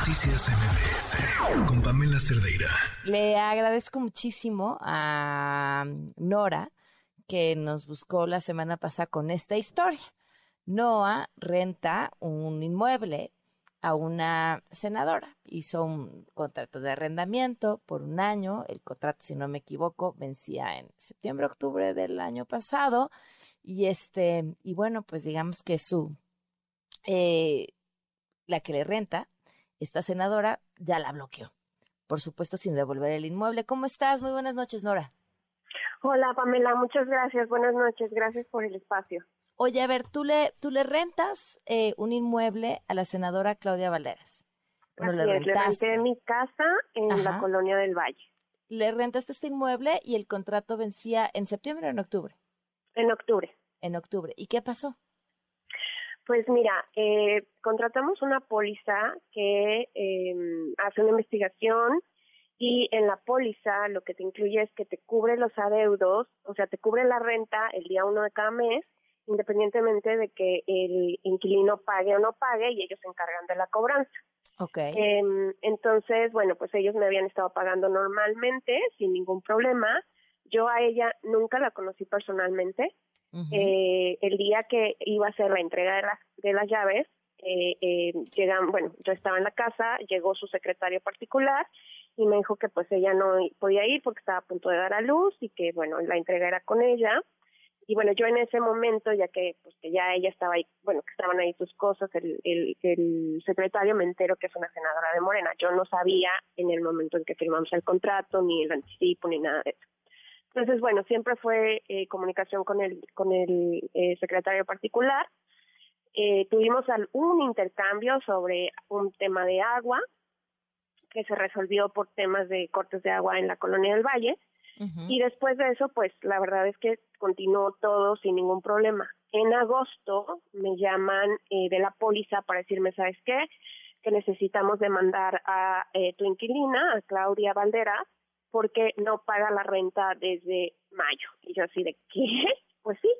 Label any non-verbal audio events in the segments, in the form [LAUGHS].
Noticias MBS con Pamela Cerdeira. Le agradezco muchísimo a Nora que nos buscó la semana pasada con esta historia. Noah renta un inmueble a una senadora. Hizo un contrato de arrendamiento por un año. El contrato, si no me equivoco, vencía en septiembre, octubre del año pasado. Y este, y bueno, pues digamos que su eh, la que le renta, esta senadora, ya la bloqueó. Por supuesto, sin devolver el inmueble. ¿Cómo estás? Muy buenas noches, Nora. Hola, Pamela. Muchas gracias. Buenas noches. Gracias por el espacio. Oye, a ver, tú le, tú le rentas eh, un inmueble a la senadora Claudia Valderas. Bueno, le, renté mi casa en la colonia del Valle. Le rentaste este inmueble y el contrato vencía en septiembre o en octubre. En octubre. En octubre. ¿Y qué pasó? Pues mira, eh, contratamos una póliza que eh, hace una investigación y en la póliza lo que te incluye es que te cubre los adeudos, o sea, te cubre la renta el día uno de cada mes, independientemente de que el inquilino pague o no pague y ellos se encargan de la cobranza. Okay. Eh, entonces, bueno, pues ellos me habían estado pagando normalmente, sin ningún problema. Yo a ella nunca la conocí personalmente, eh, el día que iba a ser la entrega de las, de las llaves, eh, eh, llegan, bueno, yo estaba en la casa, llegó su secretario particular y me dijo que pues ella no podía ir porque estaba a punto de dar a luz y que bueno, la entrega era con ella. Y bueno, yo en ese momento, ya que pues que ya ella estaba ahí, bueno, que estaban ahí sus cosas, el, el, el secretario me entero que es una senadora de Morena. Yo no sabía en el momento en que firmamos el contrato, ni el anticipo, ni nada de eso. Entonces, bueno, siempre fue eh, comunicación con el, con el eh, secretario particular. Eh, tuvimos un intercambio sobre un tema de agua que se resolvió por temas de cortes de agua en la colonia del Valle. Y después de eso, pues la verdad es que continuó todo sin ningún problema. En agosto me llaman de la póliza para decirme, ¿sabes qué? Que necesitamos demandar a tu inquilina, a Claudia Valdera, porque no paga la renta desde mayo. Y yo así de, ¿qué? [LAUGHS] Pues sí,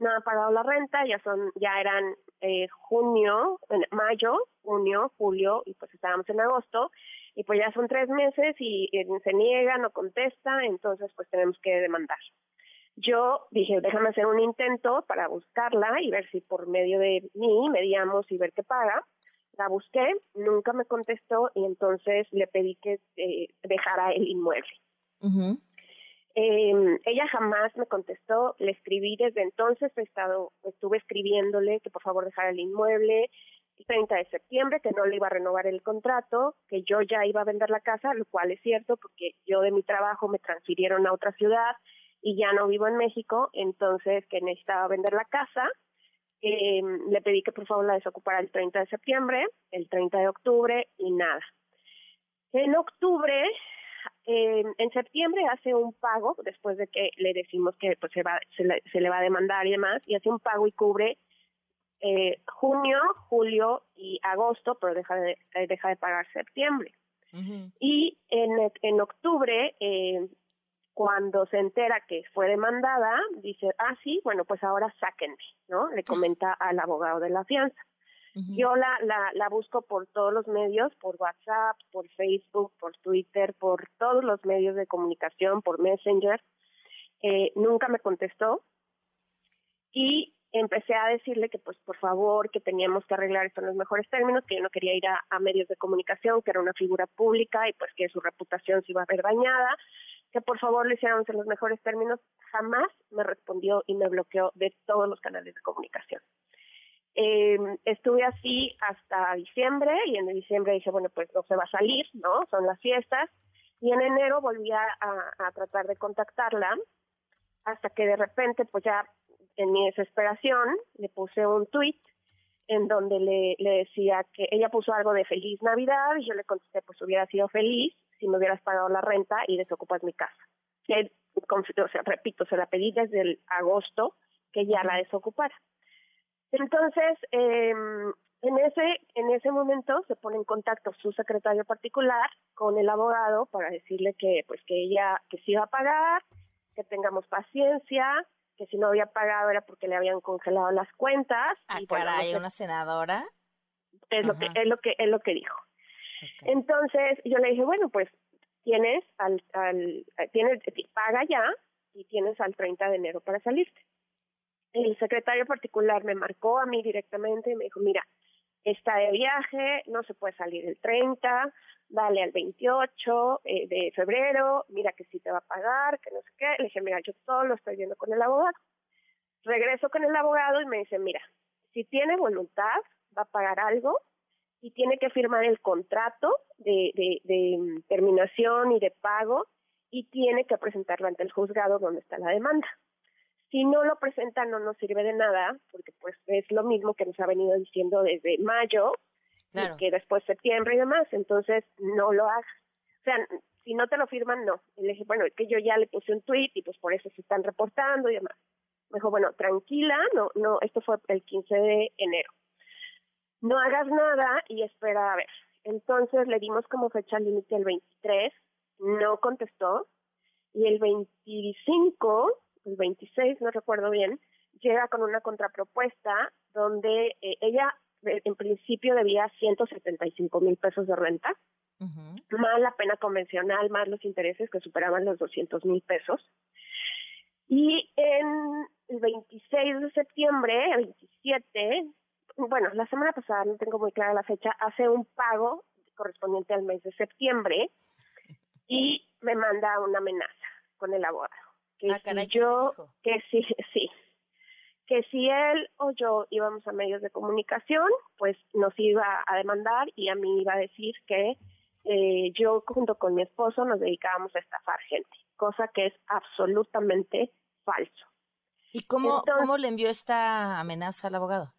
no ha pagado la renta, ya son, ya eran eh, junio, mayo, junio, julio, y pues estábamos en agosto, y pues ya son tres meses y, se niega, no contesta, entonces pues tenemos que demandar. Yo dije, déjame hacer un intento para buscarla y ver si por medio de mí medíamos y ver qué paga. La busqué, nunca me contestó y entonces le pedí que eh, dejara el inmueble. eh, ella jamás me contestó, le escribí desde entonces, he estado, estuve escribiéndole que por favor dejara el inmueble, el 30 de septiembre, que no le iba a renovar el contrato, que yo ya iba a vender la casa, lo cual es cierto porque yo de mi trabajo me transfirieron a otra ciudad y ya no vivo en México, entonces que necesitaba vender la casa eh, le pedí que por favor la desocupara el 30 de septiembre, el 30 de octubre y nada. En octubre, eh, en septiembre hace un pago, después de que le decimos que pues, se, va, se, le, va a demandar y demás, y hace un pago y cubre eh, junio, julio y agosto, pero deja de, deja de pagar septiembre. Y en, en octubre eh, cuando se entera que fue demandada, dice, ah, sí, bueno, pues ahora sáquenme, ¿no? Le comenta al abogado de la fianza. Yo la, la, la busco por todos los medios, por WhatsApp, por Facebook, por Twitter, por todos los medios de comunicación, por Messenger. Eh, nunca me contestó. Y empecé a decirle que, pues, por favor, que teníamos que arreglar esto en los mejores términos, que yo no quería ir a, a medios de comunicación, que era una figura pública y, pues, que su reputación se iba a ver dañada que por favor lo hiciéramos en los mejores términos, jamás me respondió y me bloqueó de todos los canales de comunicación. Eh, estuve así hasta diciembre y en diciembre dije, bueno, pues no se va a salir, ¿no? Son las fiestas. Y en enero volví a, a tratar de contactarla hasta que de repente, pues ya en mi desesperación, le puse un tweet en donde le, le decía que ella puso algo de feliz Navidad y yo le contesté, pues hubiera sido feliz si me hubieras pagado la renta y desocupas mi casa. Que, o sea, repito, se la pedí desde el agosto que ya la desocupara. Entonces, eh, en ese en ese momento se pone en contacto su secretario particular con el abogado para decirle que pues que ella que sí iba a pagar, que tengamos paciencia, que si no había pagado era porque le habían congelado las cuentas. Ah, y, caray, una senadora. Es lo que es lo que es lo que dijo. Entonces yo le dije, bueno, pues tienes al, al tienes, paga ya y tienes al 30 de enero para salirte. El secretario particular me marcó a mí directamente y me dijo, mira, está de viaje, no se puede salir el 30, dale al 28 eh, de febrero, mira que sí te va a pagar, que no sé qué. Le dije, mira, yo todo lo estoy viendo con el abogado. Regreso con el abogado y me dice, mira, si tiene voluntad, va a pagar algo y tiene que firmar el contrato de, de, de mm, terminación y de pago y tiene que presentarlo ante el juzgado donde está la demanda. Si no lo presenta no nos sirve de nada, porque pues es lo mismo que nos ha venido diciendo desde mayo, que después septiembre y demás, entonces no lo hagas. O sea, si no te lo firman, no. Y le dije, bueno, es que yo ya le puse un tweet y pues por eso se están reportando y demás. Me dijo, bueno, tranquila, no, no, esto fue el 15 de enero. No hagas nada y espera a ver. Entonces le dimos como fecha límite el 23, no contestó, y el 25 el 26, no recuerdo bien, llega con una contrapropuesta donde eh, ella eh, en principio debía 175 mil pesos de renta, más la pena convencional, más los intereses que superaban los 200 mil pesos. Y en el 26 de septiembre, el 27, bueno, la semana pasada, no tengo muy clara la fecha, hace un pago correspondiente al mes de septiembre y me manda una amenaza con el abogado que ah, si yo, que sí, [LAUGHS] sí, que si él o yo íbamos a medios de comunicación, pues nos iba a demandar y a mí iba a decir que eh, yo junto con mi esposo nos dedicábamos a estafar gente, cosa que es absolutamente falso. ¿Y cómo, cómo le envió esta amenaza al abogado?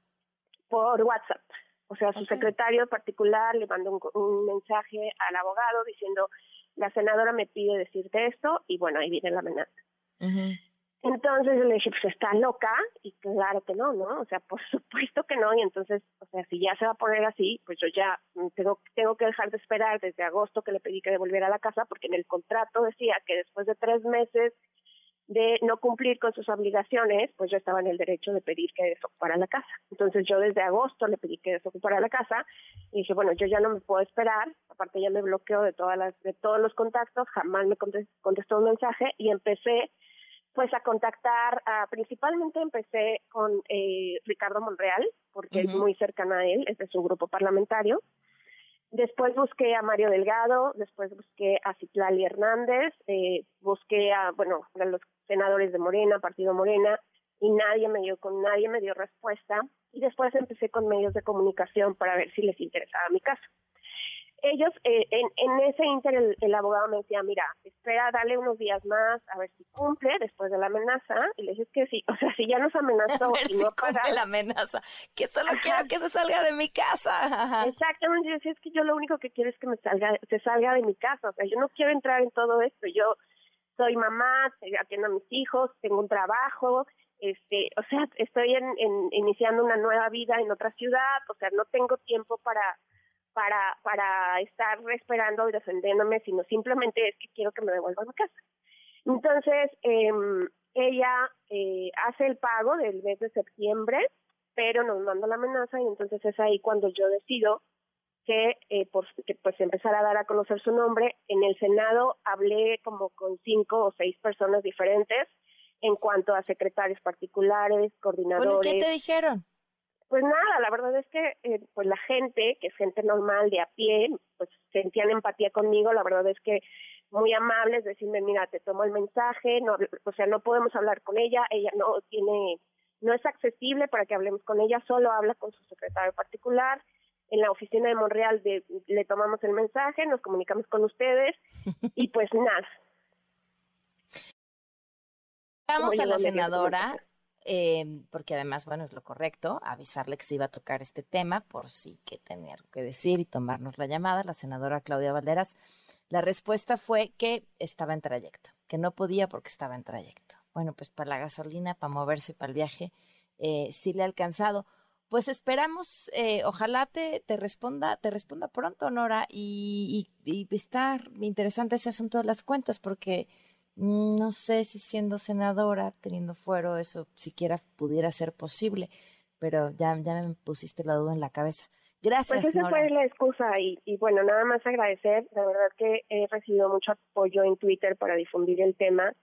Por WhatsApp. O sea, su secretario particular le mandó un, mensaje al abogado diciendo, la senadora me pide decirte esto y bueno, ahí viene la amenaza. Entonces le dije, pues está loca, y claro que no, ¿no? O sea, por [LAUGHS] supuesto que no, y entonces, o sea, si ya se va a poner así, pues yo ya tengo, tengo que dejar de esperar desde agosto que le pedí que devolviera a la casa, porque en el contrato decía que después de tres meses de no cumplir con sus obligaciones, pues yo estaba en el derecho de pedir que desocupara la casa. Entonces yo desde agosto le pedí que desocupara la casa y dije, bueno, yo ya no me puedo esperar, aparte ya me bloqueó de todas las de todos los contactos, jamás me contestó un mensaje y empecé pues a contactar, principalmente empecé con eh, Ricardo Monreal, porque es muy cercana a él, es de su grupo parlamentario. Después busqué a Mario Delgado, después busqué a Citlali Hernández, eh, busqué a, bueno, a los senadores de Morena, Partido Morena, y nadie me dio, con nadie me dio respuesta. Y después empecé con medios de comunicación para ver si les interesaba mi caso ellos, eh, en, en, ese inter, el, abogado me decía, mira, espera, dale unos días más, a ver si cumple después de la amenaza. Y le dije que sí, o sea, si ya nos [LAUGHS] amenazó y no paga. la amenaza, que solo quiero que se salga de mi casa. Exactamente, yo decía, es que yo lo único que quiero es que me salga, se salga de mi casa, o sea, yo no quiero entrar en todo esto, yo soy mamá, atiendo a mis hijos, tengo un trabajo, este, o sea, estoy en, en, iniciando una nueva vida en otra ciudad, o sea, no tengo tiempo para para, para estar esperando y defendiéndome, sino simplemente es que quiero que me devuelvan a casa. Entonces, eh, ella eh, hace el pago del mes de septiembre, pero nos manda la amenaza y entonces es ahí cuando yo decido que, eh, por, que pues empezar a dar a conocer su nombre. En el Senado hablé como con cinco o seis personas diferentes en cuanto a secretarios particulares, coordinadores. ¿qué te dijeron? Pues nada, la verdad es que eh, pues la gente, que es gente normal de a pie, pues sentían empatía conmigo, la verdad es que muy amables, decirme, mira, te tomo el mensaje, no, o sea, no podemos hablar con ella, ella no tiene, no es accesible para que hablemos con ella, solo habla con su secretario particular, en la oficina de Monreal de, le tomamos el mensaje, nos comunicamos con ustedes [LAUGHS] y pues nada. Vamos a la senadora eh, porque además, bueno, es lo correcto, avisarle que se iba a tocar este tema por si que tenía algo que decir y tomarnos la llamada, la senadora Claudia Valderas. La respuesta fue que estaba en trayecto, que no podía porque estaba en trayecto. Bueno, pues para la gasolina, para moverse, para el viaje, eh, sí le ha alcanzado. Pues esperamos, eh, ojalá te, te, responda, te responda pronto, Nora, y, y, y está interesante ese asunto de las cuentas, porque no sé si siendo senadora, teniendo fuero, eso siquiera pudiera ser posible, pero ya, ya me pusiste la duda en la cabeza. Gracias. Pues esa fue la excusa y, y bueno, nada más agradecer, la verdad que he recibido mucho apoyo en Twitter para difundir el tema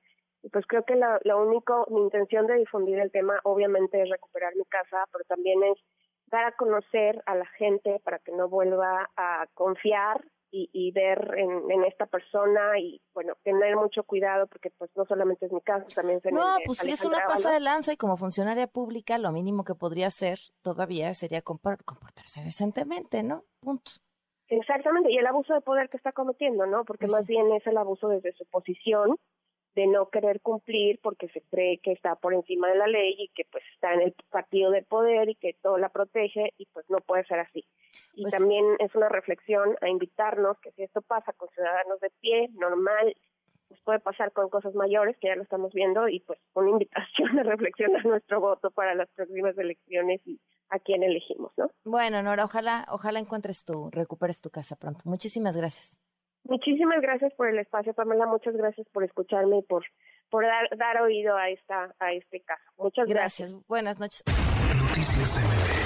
pues creo que la, lo único, mi intención de difundir el tema obviamente es recuperar mi casa, pero también es dar a conocer a la gente para que no vuelva a confiar y, y ver en, en, esta persona y bueno tener mucho cuidado porque pues no solamente es mi casa también se no pues si es una pasa de lanza y como funcionaria pública lo mínimo que podría hacer todavía sería comportarse decentemente no punto. Exactamente y el abuso de poder que está cometiendo no porque pues más bien es el abuso desde su posición de no querer cumplir porque se cree que está por encima de la ley y que pues está en el partido de poder y que todo la protege y pues no puede ser así. Y pues también es una reflexión a invitarnos que si esto pasa con ciudadanos de pie, normal, pues puede pasar con cosas mayores, que ya lo estamos viendo, y pues una invitación a reflexionar nuestro voto para las próximas elecciones y a quién elegimos, ¿no? Bueno, Nora, ojalá, ojalá encuentres tu, recuperes tu casa pronto. Muchísimas gracias. Muchísimas gracias por el espacio, Pamela. Muchas gracias por escucharme y por, por dar, dar oído a esta a este caso. Muchas gracias. Gracias. Buenas noches. Noticias MBS